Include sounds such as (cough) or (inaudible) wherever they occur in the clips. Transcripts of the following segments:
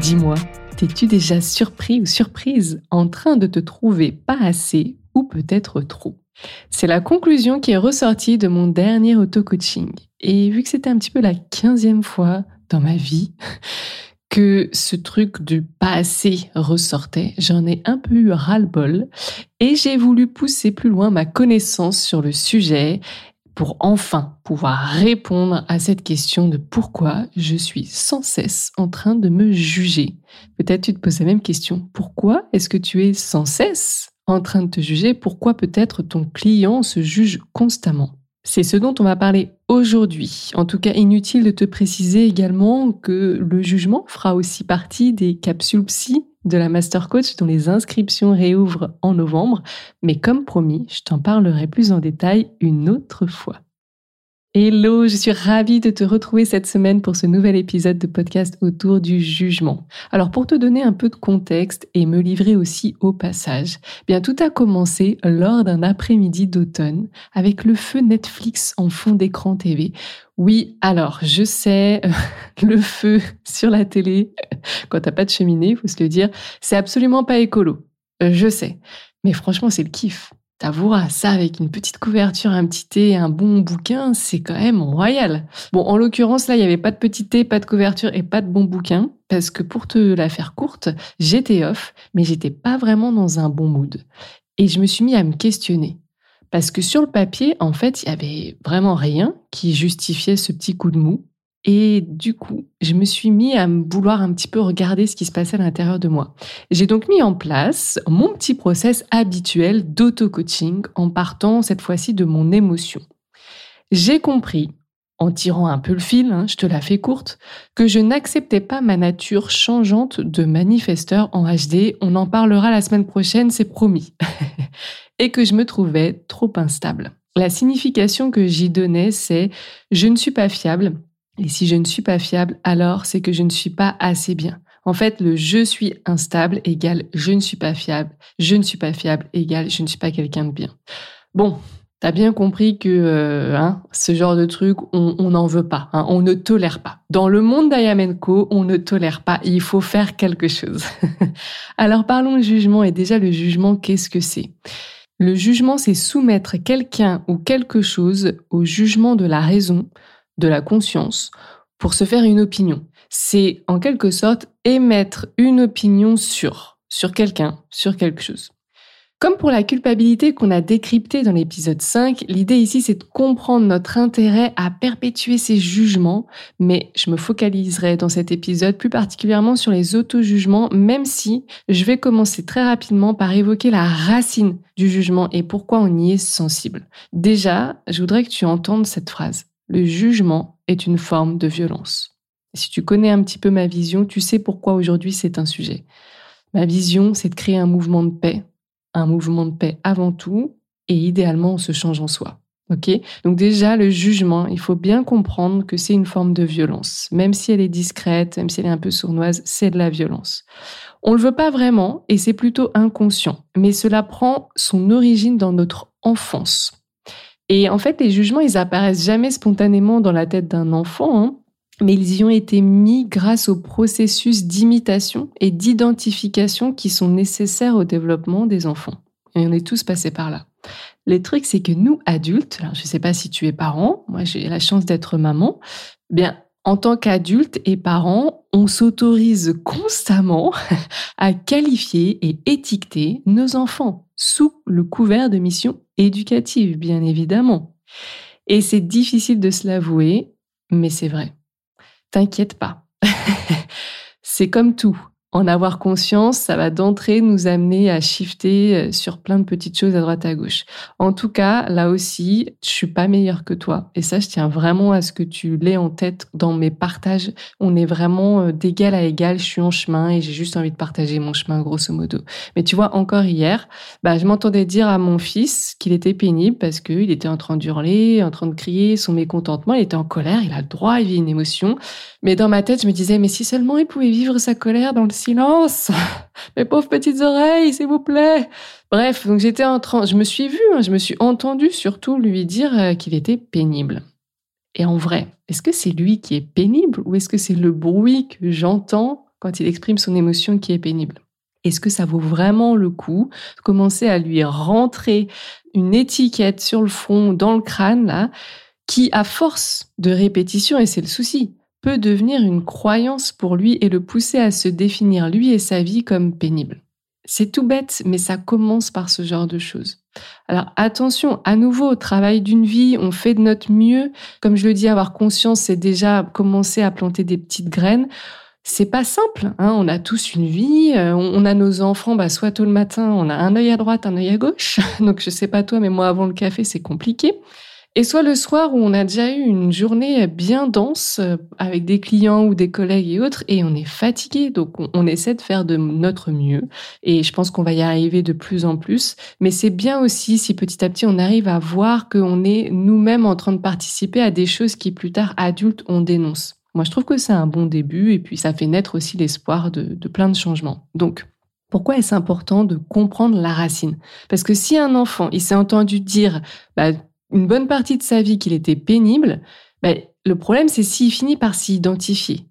Dis-moi, t'es-tu déjà surpris ou surprise en train de te trouver pas assez ou peut-être trop? C'est la conclusion qui est ressortie de mon dernier auto-coaching. Et vu que c'était un petit peu la quinzième fois dans ma vie (laughs) que ce truc du pas assez ressortait, j'en ai un peu eu ras-le-bol et j'ai voulu pousser plus loin ma connaissance sur le sujet pour enfin pouvoir répondre à cette question de pourquoi je suis sans cesse en train de me juger. Peut-être tu te poses la même question. Pourquoi est-ce que tu es sans cesse en train de te juger? Pourquoi peut-être ton client se juge constamment? C'est ce dont on va parler aujourd'hui. En tout cas, inutile de te préciser également que le jugement fera aussi partie des capsules psy de la Master Coach dont les inscriptions réouvrent en novembre. Mais comme promis, je t'en parlerai plus en détail une autre fois. Hello, je suis ravie de te retrouver cette semaine pour ce nouvel épisode de podcast autour du jugement. Alors pour te donner un peu de contexte et me livrer aussi au passage, bien tout a commencé lors d'un après-midi d'automne avec le feu Netflix en fond d'écran TV. Oui, alors je sais, (laughs) le feu sur la télé (laughs) quand t'as pas de cheminée, faut se le dire, c'est absolument pas écolo. Je sais, mais franchement c'est le kiff. T'avoueras, ça avec une petite couverture, un petit thé, un bon bouquin, c'est quand même royal. Bon, en l'occurrence, là, il n'y avait pas de petit thé, pas de couverture et pas de bon bouquin, parce que pour te la faire courte, j'étais off, mais j'étais pas vraiment dans un bon mood. Et je me suis mis à me questionner. Parce que sur le papier, en fait, il y avait vraiment rien qui justifiait ce petit coup de mou. Et du coup, je me suis mis à vouloir un petit peu regarder ce qui se passait à l'intérieur de moi. J'ai donc mis en place mon petit process habituel d'auto-coaching en partant cette fois-ci de mon émotion. J'ai compris, en tirant un peu le fil, hein, je te la fais courte, que je n'acceptais pas ma nature changeante de manifesteur en HD. On en parlera la semaine prochaine, c'est promis. (laughs) Et que je me trouvais trop instable. La signification que j'y donnais, c'est je ne suis pas fiable, et si je ne suis pas fiable, alors c'est que je ne suis pas assez bien. En fait, le je suis instable égale je ne suis pas fiable. Je ne suis pas fiable égale je ne suis pas quelqu'un de bien. Bon, t'as bien compris que euh, hein, ce genre de truc, on n'en veut pas. Hein, on ne tolère pas. Dans le monde d'Ayamenko, on ne tolère pas. Il faut faire quelque chose. (laughs) Alors parlons du jugement. Et déjà, le jugement, qu'est-ce que c'est? Le jugement, c'est soumettre quelqu'un ou quelque chose au jugement de la raison de la conscience pour se faire une opinion. C'est en quelque sorte émettre une opinion sur, sur quelqu'un, sur quelque chose. Comme pour la culpabilité qu'on a décryptée dans l'épisode 5, l'idée ici c'est de comprendre notre intérêt à perpétuer ces jugements, mais je me focaliserai dans cet épisode plus particulièrement sur les auto-jugements, même si je vais commencer très rapidement par évoquer la racine du jugement et pourquoi on y est sensible. Déjà, je voudrais que tu entendes cette phrase le jugement est une forme de violence. Si tu connais un petit peu ma vision, tu sais pourquoi aujourd'hui c'est un sujet. Ma vision, c'est de créer un mouvement de paix, un mouvement de paix avant tout, et idéalement on se change en soi. Ok? Donc déjà, le jugement, il faut bien comprendre que c'est une forme de violence. Même si elle est discrète, même si elle est un peu sournoise, c'est de la violence. On le veut pas vraiment et c'est plutôt inconscient, mais cela prend son origine dans notre enfance. Et en fait, les jugements, ils apparaissent jamais spontanément dans la tête d'un enfant, hein, mais ils y ont été mis grâce au processus d'imitation et d'identification qui sont nécessaires au développement des enfants. Et on est tous passés par là. Le truc, c'est que nous, adultes, je ne sais pas si tu es parent, moi j'ai la chance d'être maman, bien en tant qu'adulte et parent, on s'autorise constamment (laughs) à qualifier et étiqueter nos enfants sous le couvert de missions éducatives, bien évidemment. Et c'est difficile de se l'avouer, mais c'est vrai. T'inquiète pas. (laughs) c'est comme tout. En avoir conscience, ça va d'entrée nous amener à shifter euh, sur plein de petites choses à droite à gauche. En tout cas, là aussi, je suis pas meilleure que toi. Et ça, je tiens vraiment à ce que tu l'aies en tête dans mes partages. On est vraiment euh, d'égal à égal. Je suis en chemin et j'ai juste envie de partager mon chemin, grosso modo. Mais tu vois, encore hier, bah, je m'entendais dire à mon fils qu'il était pénible parce qu'il était en train d'hurler, en train de crier son mécontentement. Il était en colère. Il a le droit, il vit une émotion. Mais dans ma tête, je me disais, mais si seulement il pouvait vivre sa colère dans le silence. (laughs) Mes pauvres petites oreilles, s'il vous plaît. Bref, donc j'étais en train, je me suis vue, hein, je me suis entendue surtout lui dire euh, qu'il était pénible. Et en vrai, est-ce que c'est lui qui est pénible ou est-ce que c'est le bruit que j'entends quand il exprime son émotion qui est pénible? Est-ce que ça vaut vraiment le coup de commencer à lui rentrer une étiquette sur le front, dans le crâne, là, qui, à force de répétition, et c'est le souci, peut devenir une croyance pour lui et le pousser à se définir lui et sa vie comme pénible. C'est tout bête, mais ça commence par ce genre de choses. Alors attention, à nouveau, au travail d'une vie, on fait de notre mieux. Comme je le dis, avoir conscience, c'est déjà commencer à planter des petites graines. C'est pas simple, hein. on a tous une vie, euh, on a nos enfants, bah, soit tôt le matin, on a un œil à droite, un œil à gauche. (laughs) Donc je sais pas toi, mais moi avant le café, c'est compliqué. Et soit le soir où on a déjà eu une journée bien dense euh, avec des clients ou des collègues et autres et on est fatigué. Donc on, essaie de faire de notre mieux et je pense qu'on va y arriver de plus en plus. Mais c'est bien aussi si petit à petit on arrive à voir qu'on est nous-mêmes en train de participer à des choses qui plus tard adultes on dénonce. Moi je trouve que c'est un bon début et puis ça fait naître aussi l'espoir de, de plein de changements. Donc pourquoi est-ce important de comprendre la racine? Parce que si un enfant, il s'est entendu dire, bah, une bonne partie de sa vie qu'il était pénible, ben, le problème, c'est s'il finit par s'y identifier.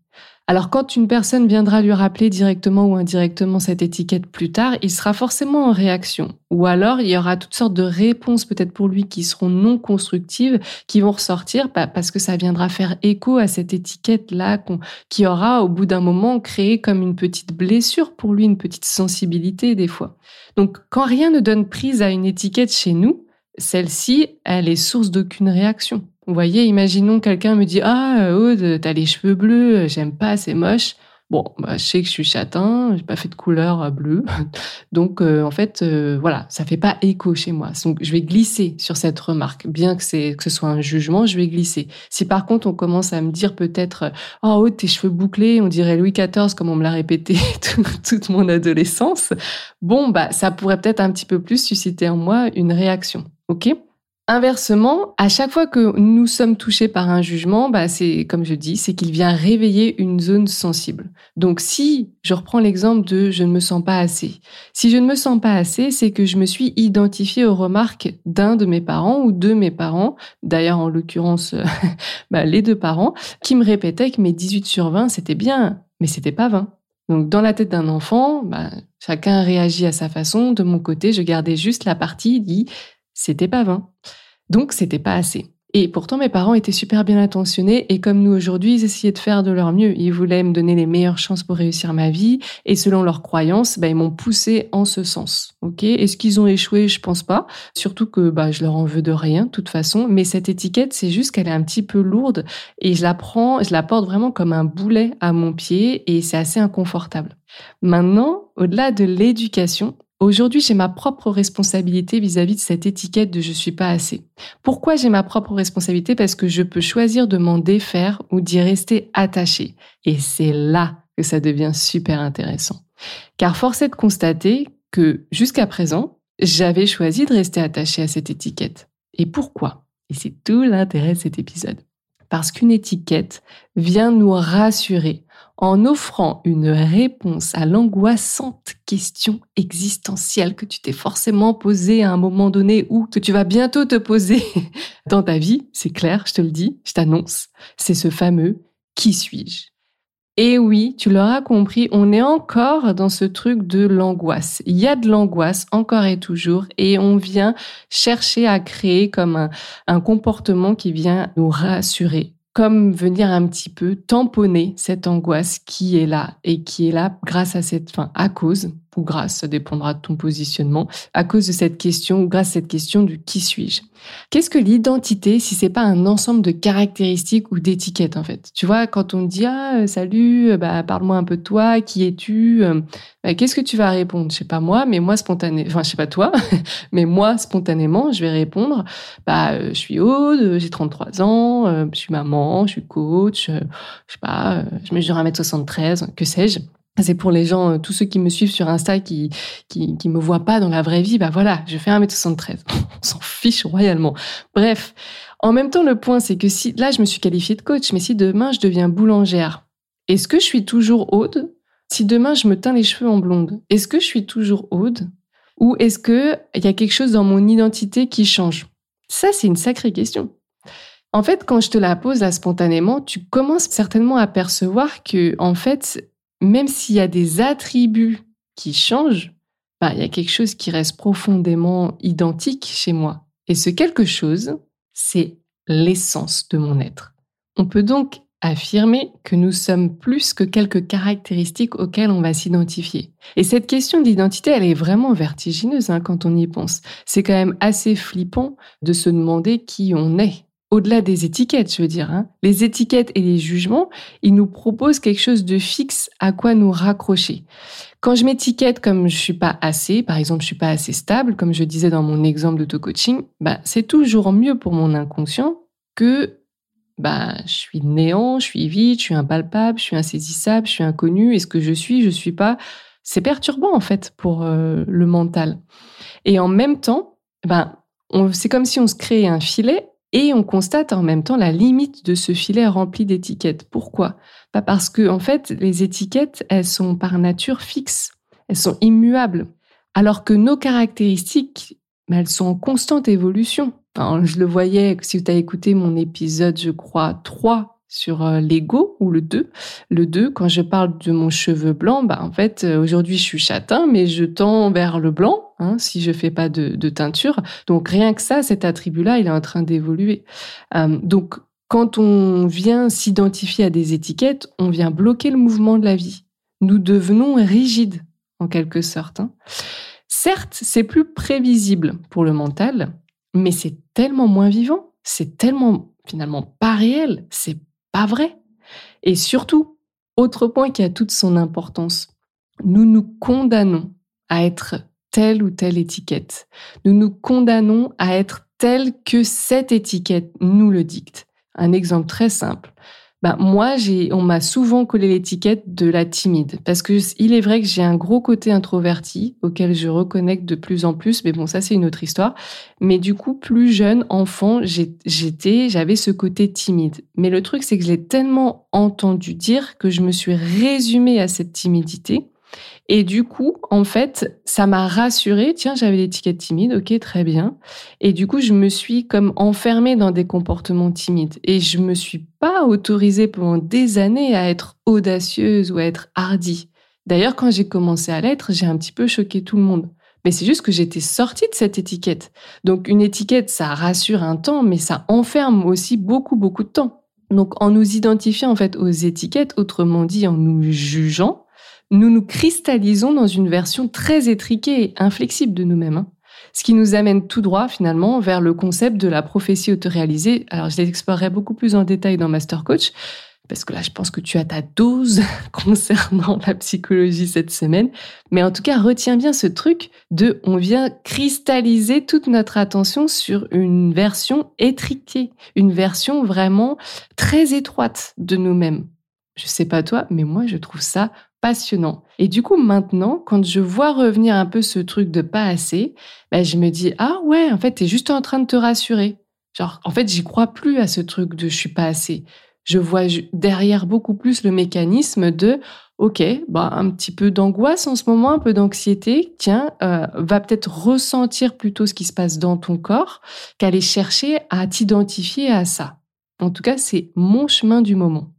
Alors quand une personne viendra lui rappeler directement ou indirectement cette étiquette plus tard, il sera forcément en réaction. Ou alors il y aura toutes sortes de réponses peut-être pour lui qui seront non constructives, qui vont ressortir bah, parce que ça viendra faire écho à cette étiquette-là qui aura au bout d'un moment créé comme une petite blessure pour lui, une petite sensibilité des fois. Donc quand rien ne donne prise à une étiquette chez nous, celle-ci, elle est source d'aucune réaction. Vous voyez, imaginons quelqu'un me dit Ah, Aude, t'as les cheveux bleus, j'aime pas, c'est moche. Bon, bah, je sais que je suis châtain, j'ai pas fait de couleur euh, bleue. (laughs) Donc, euh, en fait, euh, voilà, ça fait pas écho chez moi. Donc, je vais glisser sur cette remarque. Bien que, c'est, que ce soit un jugement, je vais glisser. Si par contre, on commence à me dire peut-être Oh, Aude, tes cheveux bouclés, on dirait Louis XIV, comme on me l'a répété (laughs) toute mon adolescence, bon, bah, ça pourrait peut-être un petit peu plus susciter en moi une réaction. OK Inversement, à chaque fois que nous sommes touchés par un jugement, bah c'est comme je dis, c'est qu'il vient réveiller une zone sensible. Donc si je reprends l'exemple de je ne me sens pas assez. Si je ne me sens pas assez, c'est que je me suis identifié aux remarques d'un de mes parents ou de mes parents, d'ailleurs en l'occurrence (laughs) bah, les deux parents, qui me répétaient que mes 18 sur 20 c'était bien, mais c'était pas 20. Donc dans la tête d'un enfant, bah, chacun réagit à sa façon. De mon côté, je gardais juste la partie dit c'était pas 20. Donc, c'était pas assez. Et pourtant, mes parents étaient super bien intentionnés et comme nous aujourd'hui, ils essayaient de faire de leur mieux. Ils voulaient me donner les meilleures chances pour réussir ma vie et selon leurs croyances, bah, ils m'ont poussé en ce sens. Ok? Est-ce qu'ils ont échoué? Je pense pas. Surtout que bah, je leur en veux de rien, de toute façon. Mais cette étiquette, c'est juste qu'elle est un petit peu lourde et je la prends, je la porte vraiment comme un boulet à mon pied et c'est assez inconfortable. Maintenant, au-delà de l'éducation, Aujourd'hui, j'ai ma propre responsabilité vis-à-vis de cette étiquette de je suis pas assez. Pourquoi j'ai ma propre responsabilité? Parce que je peux choisir de m'en défaire ou d'y rester attaché. Et c'est là que ça devient super intéressant. Car force est de constater que jusqu'à présent, j'avais choisi de rester attaché à cette étiquette. Et pourquoi? Et c'est tout l'intérêt de cet épisode. Parce qu'une étiquette vient nous rassurer en offrant une réponse à l'angoissante question existentielle que tu t'es forcément posée à un moment donné ou que tu vas bientôt te poser (laughs) dans ta vie, c'est clair, je te le dis, je t'annonce, c'est ce fameux qui suis-je? Et oui, tu l'auras compris, on est encore dans ce truc de l'angoisse. Il y a de l'angoisse encore et toujours et on vient chercher à créer comme un, un comportement qui vient nous rassurer, comme venir un petit peu tamponner cette angoisse qui est là et qui est là grâce à cette, fin, à cause, ou grâce, ça dépendra de ton positionnement, à cause de cette question ou grâce à cette question du qui suis-je. Qu'est-ce que l'identité si c'est pas un ensemble de caractéristiques ou d'étiquettes en fait? Tu vois, quand on dit ah euh, salut, euh, bah parle-moi un peu de toi, qui es-tu euh, bah, Qu'est-ce que tu vas répondre? Je sais pas moi, mais moi spontanément, enfin je sais pas toi, (laughs) mais moi spontanément, je vais répondre bah je suis Aude, j'ai 33 ans, je suis maman, je suis coach, je sais pas, je mesure 1m73, que sais-je c'est pour les gens, euh, tous ceux qui me suivent sur Insta, qui, qui, me voient pas dans la vraie vie, bah voilà, je fais 1m73. (laughs) On s'en fiche royalement. Bref. En même temps, le point, c'est que si, là, je me suis qualifiée de coach, mais si demain je deviens boulangère, est-ce que je suis toujours Aude? Si demain je me teins les cheveux en blonde, est-ce que je suis toujours Aude? Ou est-ce que il y a quelque chose dans mon identité qui change? Ça, c'est une sacrée question. En fait, quand je te la pose là spontanément, tu commences certainement à percevoir que, en fait, même s'il y a des attributs qui changent, bah, il y a quelque chose qui reste profondément identique chez moi. Et ce quelque chose, c'est l'essence de mon être. On peut donc affirmer que nous sommes plus que quelques caractéristiques auxquelles on va s'identifier. Et cette question d'identité, elle est vraiment vertigineuse hein, quand on y pense. C'est quand même assez flippant de se demander qui on est au-delà des étiquettes, je veux dire. Hein. Les étiquettes et les jugements, ils nous proposent quelque chose de fixe à quoi nous raccrocher. Quand je m'étiquette comme je suis pas assez, par exemple, je suis pas assez stable, comme je disais dans mon exemple d'auto-coaching, bah, c'est toujours mieux pour mon inconscient que bah, je suis néant, je suis vide, je suis impalpable, je suis insaisissable, je suis inconnu. Est-ce que je suis, je suis pas C'est perturbant en fait pour euh, le mental. Et en même temps, ben, c'est comme si on se créait un filet et on constate en même temps la limite de ce filet rempli d'étiquettes. Pourquoi? Pas parce que, en fait, les étiquettes, elles sont par nature fixes, elles sont immuables, alors que nos caractéristiques, bah, elles sont en constante évolution. je le voyais, si tu as écouté mon épisode, je crois, 3 sur euh, l'ego ou le 2. Le 2, quand je parle de mon cheveu blanc, bah en fait, euh, aujourd'hui, je suis châtain, mais je tends vers le blanc hein, si je fais pas de, teinture. Donc, rien que ça, cet attribut-là, il est en train d'évoluer. Euh, donc, quand on vient s'identifier à des étiquettes, on vient bloquer le mouvement de la vie. Nous devenons rigides, en quelque sorte. Hein. Certes, c'est plus prévisible pour le mental, mais c'est tellement moins vivant, c'est tellement finalement pas réel, c'est pas vrai. Et surtout, autre point qui a toute son importance, nous nous condamnons à être telle ou telle étiquette. Nous nous condamnons à être tel que cette étiquette nous le dicte. Un exemple très simple. Bah, moi, on m'a souvent collé l'étiquette de la timide parce que il est vrai que j'ai un gros côté introverti auquel je reconnecte de plus en plus. Mais bon, ça, c'est une autre histoire. Mais du coup, plus jeune, enfant, j'étais, j'avais ce côté timide. Mais le truc, c'est que je l'ai tellement entendu dire que je me suis résumée à cette timidité et du coup, en fait, ça m'a rassurée. Tiens, j'avais l'étiquette timide, ok, très bien. Et du coup, je me suis comme enfermée dans des comportements timides. Et je me suis pas autorisée pendant des années à être audacieuse ou à être hardie. D'ailleurs, quand j'ai commencé à l'être, j'ai un petit peu choqué tout le monde. Mais c'est juste que j'étais sortie de cette étiquette. Donc, une étiquette, ça rassure un temps, mais ça enferme aussi beaucoup, beaucoup de temps. Donc, en nous identifiant en fait aux étiquettes, autrement dit, en nous jugeant, nous nous cristallisons dans une version très étriquée et inflexible de nous-mêmes. Hein. Ce qui nous amène tout droit finalement vers le concept de la prophétie autoréalisée. Alors je l'explorerai beaucoup plus en détail dans Master Coach, parce que là je pense que tu as ta dose (laughs) concernant la psychologie cette semaine. Mais en tout cas, retiens bien ce truc de on vient cristalliser toute notre attention sur une version étriquée, une version vraiment très étroite de nous-mêmes. Je sais pas toi, mais moi je trouve ça passionnant. Et du coup, maintenant, quand je vois revenir un peu ce truc de pas assez, ben, je me dis, ah ouais, en fait, tu es juste en train de te rassurer. Genre, en fait, j'y crois plus à ce truc de je suis pas assez. Je vois derrière beaucoup plus le mécanisme de, ok, bah, un petit peu d'angoisse en ce moment, un peu d'anxiété, tiens, euh, va peut-être ressentir plutôt ce qui se passe dans ton corps qu'aller chercher à t'identifier à ça. En tout cas, c'est mon chemin du moment.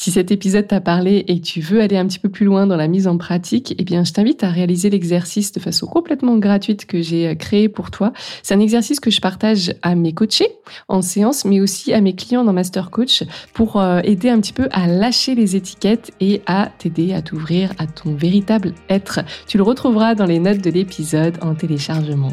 Si cet épisode t'a parlé et que tu veux aller un petit peu plus loin dans la mise en pratique, eh bien, je t'invite à réaliser l'exercice de façon complètement gratuite que j'ai euh, créé pour toi. C'est un exercice que je partage à mes coachés en séance, mais aussi à mes clients dans Master Coach pour euh, aider un petit peu à lâcher les étiquettes et à t'aider à t'ouvrir à ton véritable être. Tu le retrouveras dans les notes de l'épisode en téléchargement.